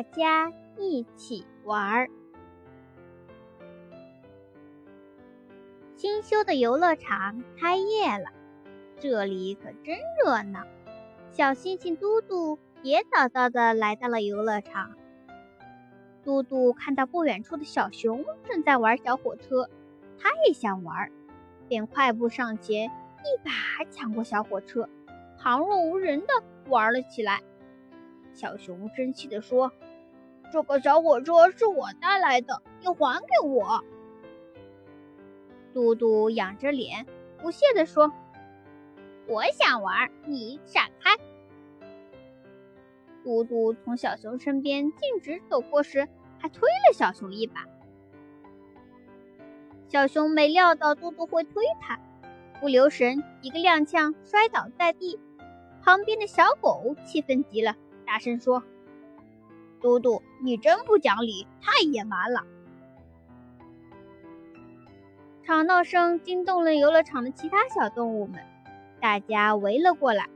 大家一起玩儿。新修的游乐场开业了，这里可真热闹。小星星嘟嘟也早早的来到了游乐场。嘟嘟看到不远处的小熊正在玩小火车，他也想玩，便快步上前，一把抢过小火车，旁若无人的玩了起来。小熊生气地说：“这个小火车是我带来的，你还给我！”嘟嘟仰着脸，不屑地说：“我想玩，你闪开！”嘟嘟从小熊身边径直走过时，还推了小熊一把。小熊没料到嘟嘟会推他，不留神一个踉跄，摔倒在地。旁边的小狗气愤极了，大声说：“嘟嘟，你真不讲理，太野蛮了！”吵闹声惊动了游乐场的其他小动物们，大家围了过来。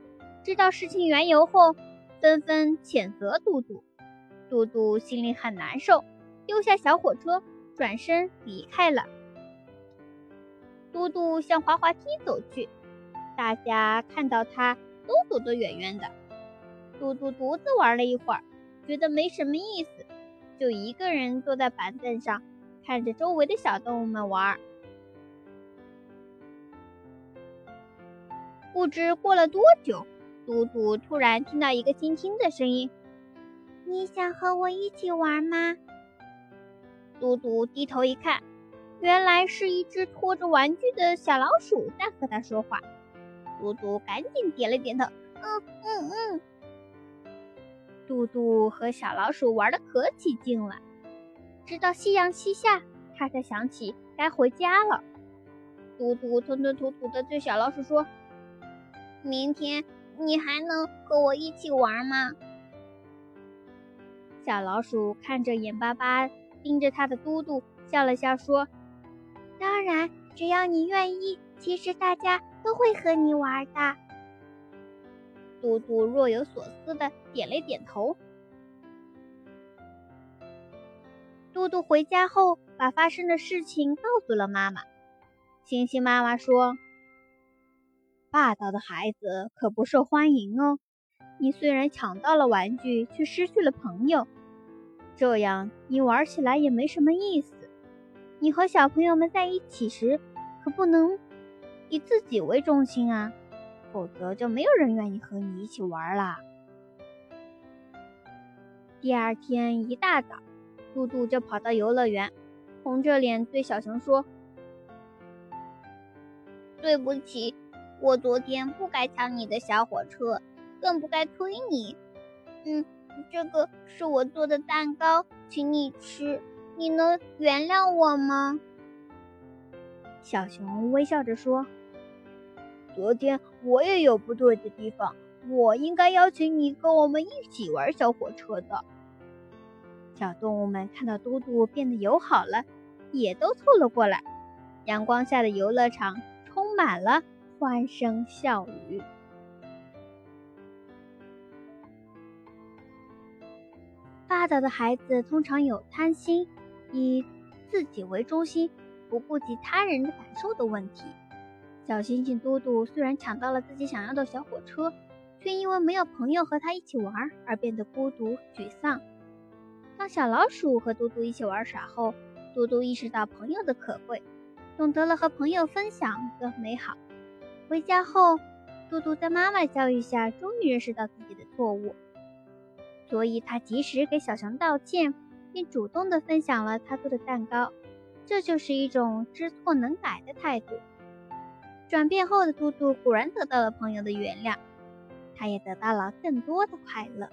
知道事情缘由后，纷纷谴责嘟嘟。嘟嘟心里很难受，丢下小火车，转身离开了。嘟嘟向滑滑梯走去，大家看到他都躲得远远的。嘟嘟独自玩了一会儿，觉得没什么意思，就一个人坐在板凳上，看着周围的小动物们玩。不知过了多久，嘟嘟突然听到一个轻轻的声音：“你想和我一起玩吗？”嘟嘟低头一看，原来是一只拖着玩具的小老鼠在和他说话。嘟嘟赶紧点了点头：“嗯嗯嗯。”嘟嘟和小老鼠玩的可起劲了，直到夕阳西下，他才想起该回家了。嘟嘟吞吞吐吐的对小老鼠说。明天你还能和我一起玩吗？小老鼠看着眼巴巴盯着它的嘟嘟，笑了笑说：“当然，只要你愿意。其实大家都会和你玩的。”嘟嘟若有所思的点了点头。嘟嘟回家后，把发生的事情告诉了妈妈。星星妈妈说。霸道的孩子可不受欢迎哦。你虽然抢到了玩具，却失去了朋友，这样你玩起来也没什么意思。你和小朋友们在一起时，可不能以自己为中心啊，否则就没有人愿意和你一起玩啦。第二天一大早，嘟嘟就跑到游乐园，红着脸对小熊说：“对不起。”我昨天不该抢你的小火车，更不该推你。嗯，这个是我做的蛋糕，请你吃。你能原谅我吗？小熊微笑着说：“昨天我也有不对的地方，我应该邀请你跟我们一起玩小火车的。”小动物们看到嘟嘟变得友好了，也都凑了过来。阳光下的游乐场充满了。欢声笑语。霸道的孩子通常有贪心、以自己为中心、不顾及他人的感受的问题。小星星嘟嘟虽然抢到了自己想要的小火车，却因为没有朋友和他一起玩而变得孤独沮丧。当小老鼠和嘟嘟一起玩耍后，嘟嘟意识到朋友的可贵，懂得了和朋友分享的美好。回家后，嘟嘟在妈妈教育下，终于认识到自己的错误，所以他及时给小熊道歉，并主动的分享了他做的蛋糕。这就是一种知错能改的态度。转变后的兔兔果然得到了朋友的原谅，他也得到了更多的快乐。